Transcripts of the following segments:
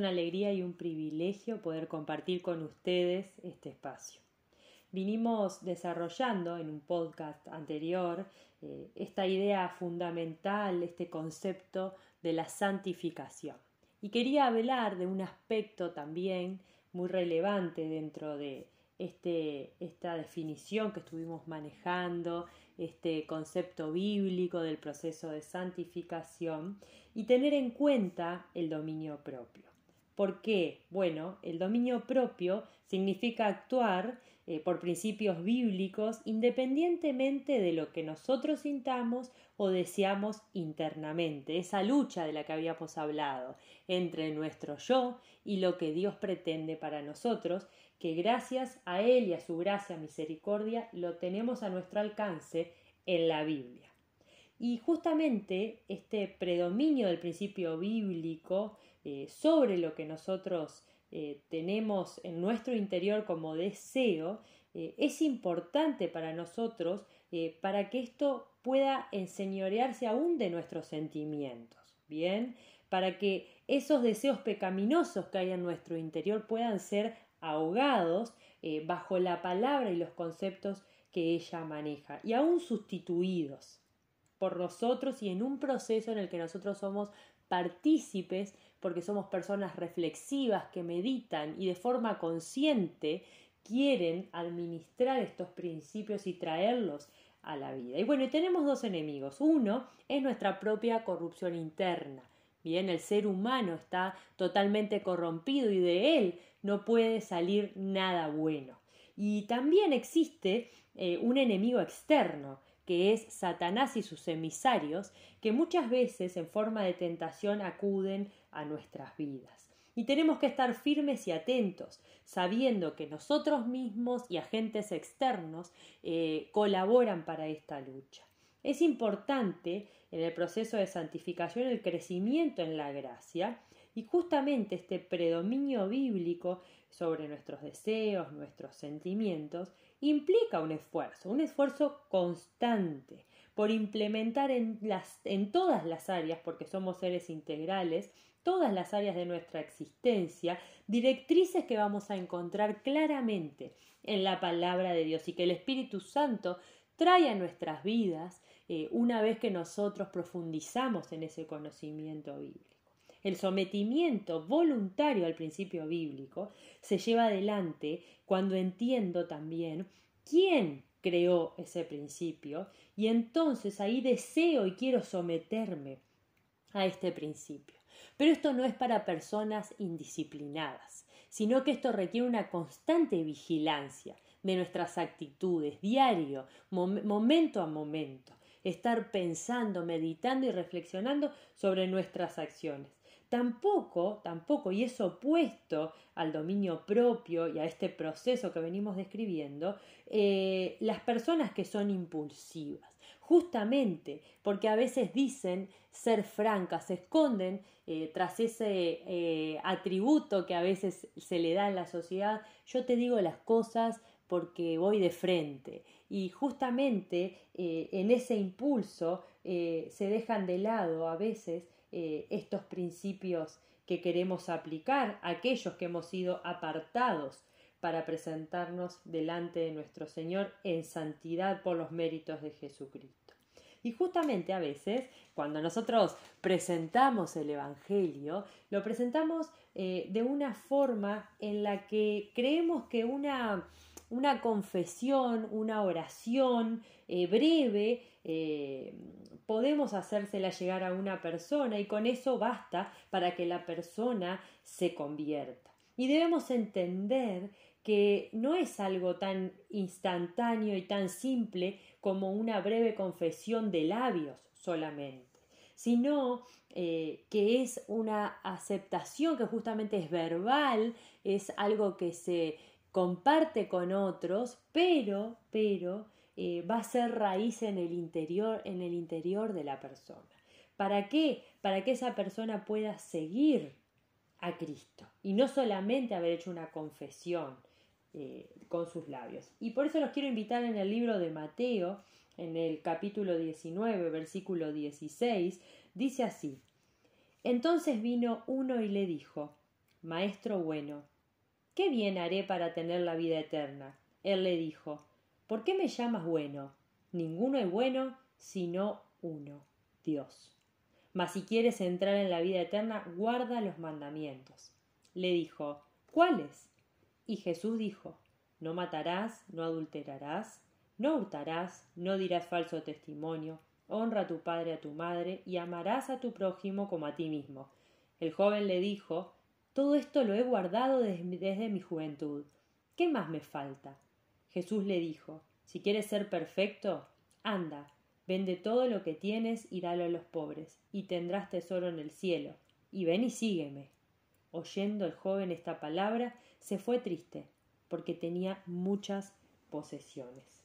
Una alegría y un privilegio poder compartir con ustedes este espacio. Vinimos desarrollando en un podcast anterior eh, esta idea fundamental, este concepto de la santificación. Y quería hablar de un aspecto también muy relevante dentro de este, esta definición que estuvimos manejando, este concepto bíblico del proceso de santificación y tener en cuenta el dominio propio. ¿Por qué? Bueno, el dominio propio significa actuar eh, por principios bíblicos independientemente de lo que nosotros sintamos o deseamos internamente, esa lucha de la que habíamos hablado entre nuestro yo y lo que Dios pretende para nosotros, que gracias a Él y a su gracia misericordia lo tenemos a nuestro alcance en la Biblia. Y justamente este predominio del principio bíblico eh, sobre lo que nosotros eh, tenemos en nuestro interior como deseo, eh, es importante para nosotros para que esto pueda enseñorearse aún de nuestros sentimientos, ¿bien? Para que esos deseos pecaminosos que hay en nuestro interior puedan ser ahogados bajo la palabra y los conceptos que ella maneja y aún sustituidos por nosotros y en un proceso en el que nosotros somos partícipes porque somos personas reflexivas que meditan y de forma consciente quieren administrar estos principios y traerlos a la vida. Y bueno, tenemos dos enemigos. Uno es nuestra propia corrupción interna. Bien, el ser humano está totalmente corrompido y de él no puede salir nada bueno. Y también existe eh, un enemigo externo, que es Satanás y sus emisarios, que muchas veces en forma de tentación acuden a nuestras vidas. Y tenemos que estar firmes y atentos, sabiendo que nosotros mismos y agentes externos eh, colaboran para esta lucha. Es importante en el proceso de santificación el crecimiento en la gracia y justamente este predominio bíblico sobre nuestros deseos, nuestros sentimientos, implica un esfuerzo, un esfuerzo constante por implementar en, todas las áreas, porque somos seres integrales, todas las áreas de nuestra existencia, directrices que vamos a encontrar claramente en la palabra de Dios y que el Espíritu Santo trae a nuestras vidas eh, una vez que nosotros profundizamos en ese conocimiento bíblico. El sometimiento voluntario al principio bíblico se lleva adelante cuando entiendo también quién creó ese principio y entonces ahí deseo y quiero someterme a este principio. Pero esto no es para personas indisciplinadas, sino que esto requiere una constante vigilancia de nuestras actitudes, diario, momento a momento, estar pensando, meditando y reflexionando sobre nuestras acciones. Tampoco, tampoco, y es opuesto al dominio propio y a este proceso que venimos describiendo, eh, las personas que son impulsivas. Justamente porque a veces dicen ser francas, se esconden eh, tras ese eh, atributo que a veces se le da en la sociedad. Yo te digo las cosas porque voy de frente. Y justamente en ese impulso se dejan de lado a veces eh, estos principios que queremos aplicar, aquellos que hemos sido apartados para presentarnos delante de nuestro Señor en santidad por los méritos de Jesucristo. Y justamente a veces, cuando nosotros presentamos el Evangelio, lo presentamos eh, de una forma en la que creemos que una, una confesión, una oración eh, breve, podemos hacérsela llegar a una persona y con eso basta para que la persona se convierta. Y debemos entender que no es algo tan instantáneo y tan simple como una breve confesión de labios solamente, sino eh, que es una aceptación que justamente es verbal, es algo que se comparte con otros, pero, pero, eh, va a ser raíz en el interior, en el interior de la persona. ¿Para qué? Para que esa persona pueda seguir a Cristo y no solamente haber hecho una confesión eh, con sus labios. Y por eso los quiero invitar en el libro de Mateo, en el capítulo 19, versículo 16, dice así, entonces vino uno y le dijo, Maestro bueno, ¿qué bien haré para tener la vida eterna? Él le dijo, ¿por qué me llamas bueno? Ninguno es bueno sino uno, Dios. Mas si quieres entrar en la vida eterna, guarda los mandamientos. Le dijo, ¿cuáles? Y Jesús dijo, no matarás, no adulterarás, no hurtarás, no dirás falso testimonio, honra a tu padre y a tu madre, y amarás a tu prójimo como a ti mismo. El joven le dijo, todo esto lo he guardado desde, mi juventud. ¿Qué más me falta? Jesús le dijo, si quieres ser perfecto, anda, vende todo lo que tienes y dalo a los pobres, y tendrás tesoro en el cielo, y ven y sígueme. Oyendo el joven esta palabra, se fue triste, porque tenía muchas posesiones.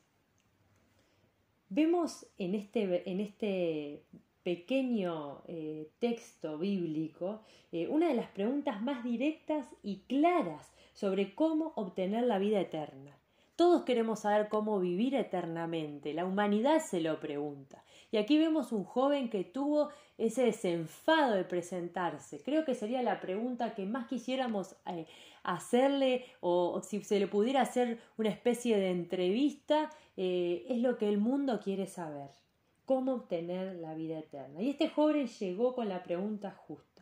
Vemos en este, en este pequeño eh, texto bíblico eh, una de las preguntas más directas y claras sobre cómo obtener la vida eterna. Todos queremos saber cómo vivir eternamente, la humanidad se lo pregunta. Y aquí vemos un joven que tuvo ese desenfado de presentarse. Creo que sería la pregunta que más quisiéramos eh, hacerle o, si se le pudiera hacer una especie de entrevista, eh, es lo que el mundo quiere saber. ¿Cómo obtener la vida eterna? Y este joven llegó con la pregunta justa.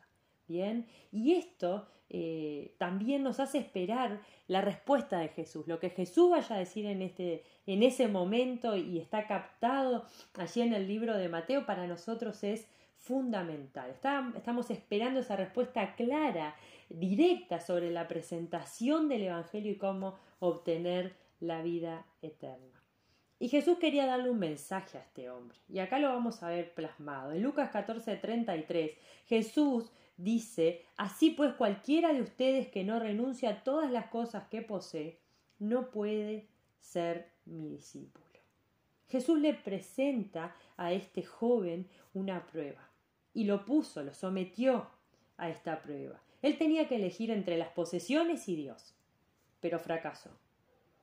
Bien, y esto eh, también nos hace esperar la respuesta de Jesús, lo que Jesús vaya a decir en, este, en ese momento y está captado allí en el libro de Mateo para nosotros es fundamental. estamos esperando esa respuesta clara, directa sobre la presentación del Evangelio y cómo obtener la vida eterna. Y Jesús quería darle un mensaje a este hombre. Y acá lo vamos a ver plasmado. En Lucas 14:33, Jesús dice, Así pues cualquiera de ustedes que no renuncia a todas las cosas que posee, no puede ser mi discípulo. Jesús le presenta a este joven una prueba y lo puso, lo sometió a esta prueba. Él tenía que elegir entre las posesiones y Dios, pero fracasó.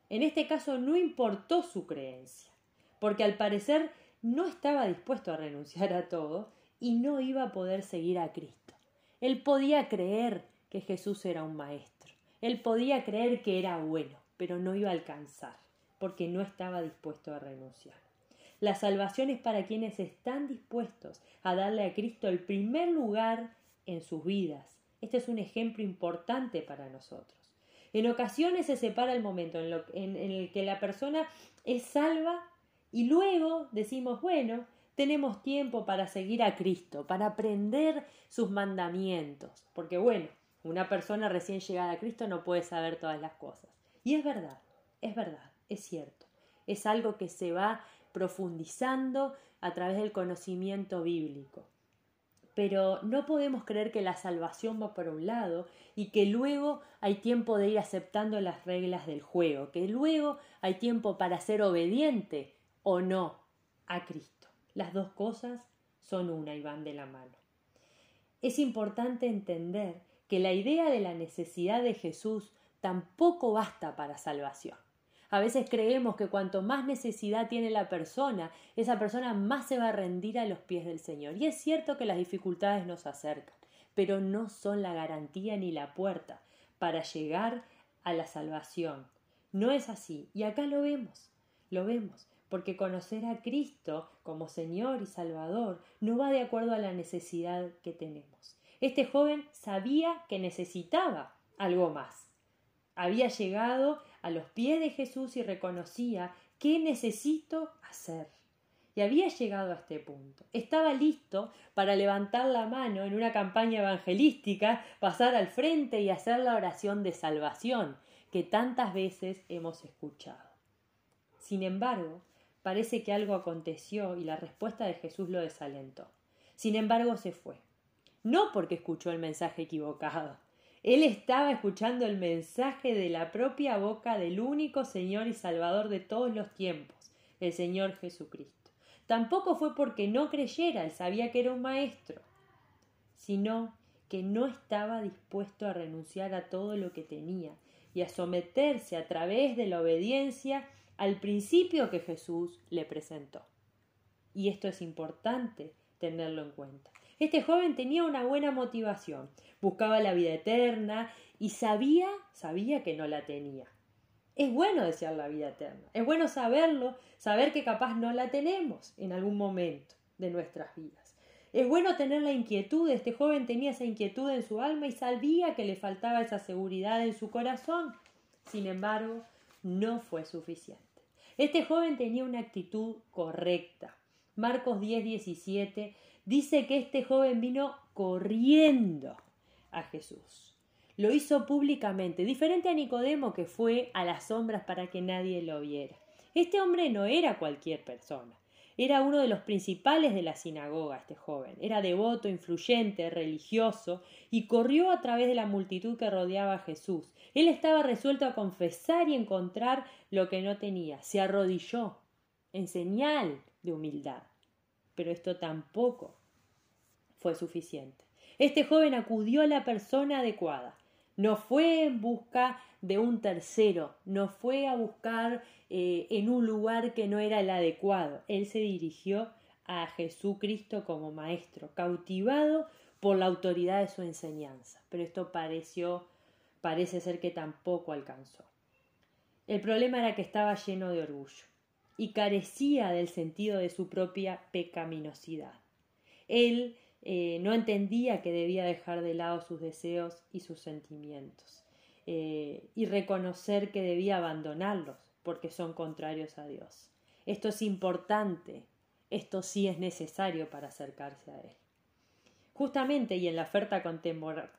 En este caso no importó su creencia, porque al parecer no estaba dispuesto a renunciar a todo y no iba a poder seguir a Cristo. Él podía creer que Jesús era un maestro, él podía creer que era bueno, pero no iba a alcanzar, porque no estaba dispuesto a renunciar. La salvación es para quienes están dispuestos a darle a Cristo el primer lugar en sus vidas. Este es un ejemplo importante para nosotros. En ocasiones se separa el momento en, el que la persona es salva y luego decimos, bueno, tenemos tiempo para seguir a Cristo, para aprender sus mandamientos, porque bueno, una persona recién llegada a Cristo no puede saber todas las cosas. Y es verdad, es verdad, es cierto. Es algo que se va profundizando a través del conocimiento bíblico. Pero no podemos creer que la salvación va por un lado y que luego hay tiempo de ir aceptando las reglas del juego, que luego hay tiempo para ser obediente o no a Cristo. Las dos cosas son una y van de la mano. Es importante entender que la idea de la necesidad de Jesús tampoco basta para salvación. A veces creemos que cuanto más necesidad tiene la persona, esa persona más se va a rendir a los pies del Señor. Y es cierto que las dificultades nos acercan, pero no son la garantía ni la puerta para llegar a la salvación. No es así. Y acá lo vemos, lo vemos, porque conocer a Cristo como Señor y Salvador no va de acuerdo a la necesidad que tenemos. Este joven sabía que necesitaba algo más. Había llegado a los pies de Jesús y reconocía qué necesito hacer. Y había llegado a este punto. Estaba listo para levantar la mano en una campaña evangelística, pasar al frente y hacer la oración de salvación que tantas veces hemos escuchado. Sin embargo, parece que algo aconteció y la respuesta de Jesús lo desalentó. Sin embargo, se fue. No porque escuchó el mensaje equivocado, él estaba escuchando el mensaje de la propia boca del único Señor y Salvador de todos los tiempos, el Señor Jesucristo. Tampoco fue porque no creyera, él sabía que era un maestro, sino que no estaba dispuesto a renunciar a todo lo que tenía y a someterse a través de la obediencia al principio que Jesús le presentó. Y esto es importante tenerlo en cuenta. Este joven tenía una buena motivación, buscaba la vida eterna y sabía, sabía que no la tenía. Es bueno desear la vida eterna, es bueno saberlo, saber que capaz no la tenemos en algún momento de nuestras vidas. Es bueno tener la inquietud, este joven tenía esa inquietud en su alma y sabía que le faltaba esa seguridad en su corazón. Sin embargo, no fue suficiente. Este joven tenía una actitud correcta. Marcos 10, 17 dice que este joven vino corriendo a Jesús. Lo hizo públicamente, diferente a Nicodemo que fue a las sombras para que nadie lo viera. Este hombre no era cualquier persona. Era uno de los principales de la sinagoga, este joven. Era devoto, influyente, religioso, y corrió a través de la multitud que rodeaba a Jesús. Él estaba resuelto a confesar y encontrar lo que no tenía. Se arrodilló en señal de humildad. Pero esto tampoco fue suficiente. Este joven acudió a la persona adecuada. No fue en busca de un tercero, no fue a buscar eh, en un lugar que no era el adecuado. Él se dirigió a Jesucristo como maestro, cautivado por la autoridad de su enseñanza. Pero esto pareció, parece ser que tampoco alcanzó. El problema era que estaba lleno de orgullo y carecía del sentido de su propia pecaminosidad. Él eh, no entendía que debía dejar de lado sus deseos y sus sentimientos eh, y reconocer que debía abandonarlos porque son contrarios a Dios. Esto es importante, esto sí es necesario para acercarse a Él. Justamente y en la oferta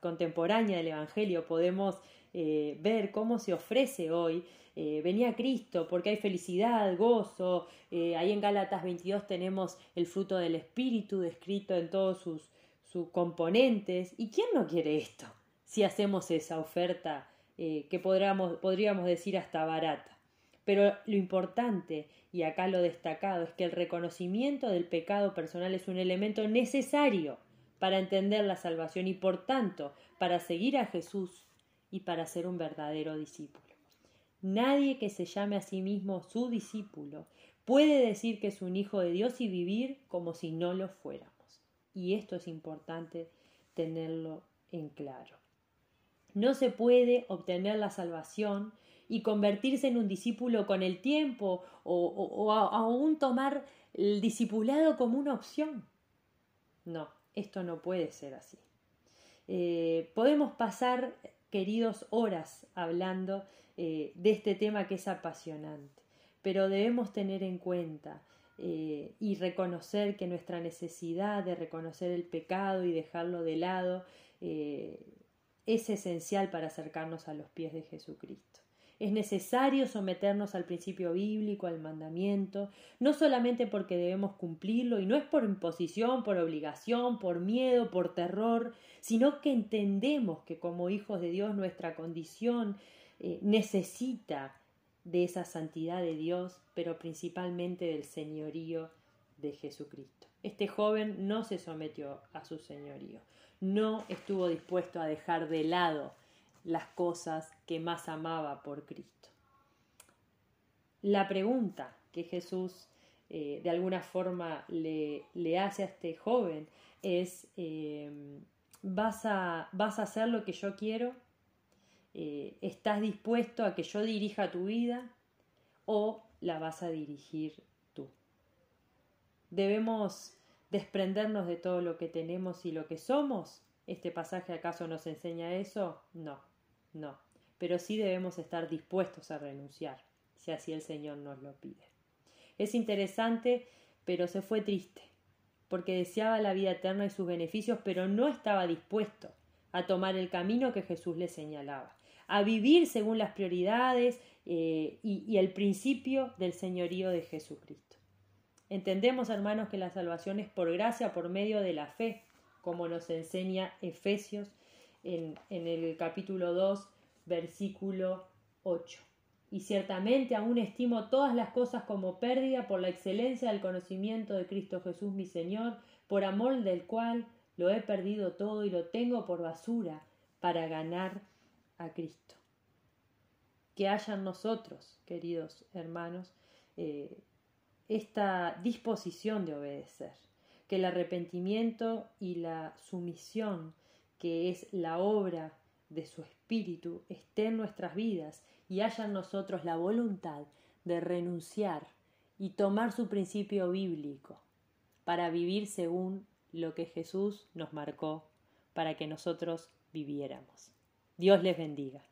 contemporánea del Evangelio podemos eh, ver cómo se ofrece hoy eh, venía Cristo, porque hay felicidad, gozo. Eh, ahí en Gálatas 22 tenemos el fruto del Espíritu descrito en todos sus, sus componentes. ¿Y quién no quiere esto? Si hacemos esa oferta que podríamos, podríamos decir hasta barata. Pero lo importante, y acá lo destacado, es que el reconocimiento del pecado personal es un elemento necesario para entender la salvación y por tanto para seguir a Jesús y para ser un verdadero discípulo. Nadie que se llame a sí mismo su discípulo puede decir que es un hijo de Dios y vivir como si no lo fuéramos. Y esto es importante tenerlo en claro. No se puede obtener la salvación y convertirse en un discípulo con el tiempo o, aún tomar el discipulado como una opción. No, esto no puede ser así. Eh, podemos pasar, queridos, horas hablando eh, de este tema que es apasionante. Pero debemos tener en cuenta eh, y reconocer que nuestra necesidad de reconocer el pecado y dejarlo de lado es esencial para acercarnos a los pies de Jesucristo. Es necesario someternos al principio bíblico, al mandamiento, no solamente porque debemos cumplirlo, y no es por imposición, por obligación, por miedo, por terror, sino que entendemos que como hijos de Dios nuestra condición eh, necesita de esa santidad de Dios, pero principalmente del señorío de Jesucristo. Este joven no se sometió a su señorío, no estuvo dispuesto a dejar de lado las cosas que más amaba por Cristo. La pregunta que Jesús eh, de alguna forma le, hace a este joven es, eh, ¿vas, a, ¿vas a hacer lo que yo quiero? Eh, ¿estás dispuesto a que yo dirija tu vida o la vas a dirigir tú? ¿Debemos desprendernos de todo lo que tenemos y lo que somos? ¿Este pasaje acaso nos enseña eso? No, no. Pero sí debemos estar dispuestos a renunciar, si así el Señor nos lo pide. Es interesante, pero se fue triste, porque deseaba la vida eterna y sus beneficios, pero no estaba dispuesto a tomar el camino que Jesús le señalaba a vivir según las prioridades eh, y, y el principio del señorío de Jesucristo. Entendemos, hermanos, que la salvación es por gracia, por medio de la fe, como nos enseña Efesios en, el capítulo 2, versículo 8. Y ciertamente aún estimo todas las cosas como pérdida por la excelencia del conocimiento de Cristo Jesús mi Señor, por amor del cual lo he perdido todo y lo tengo por basura para ganar a Cristo. Que haya en nosotros, queridos hermanos, eh, esta disposición de obedecer. que el arrepentimiento y la sumisión, que es la obra de su Espíritu, esté en nuestras vidas y haya en nosotros la voluntad de renunciar y tomar su principio bíblico para vivir según lo que Jesús nos marcó para que nosotros viviéramos. Dios les bendiga.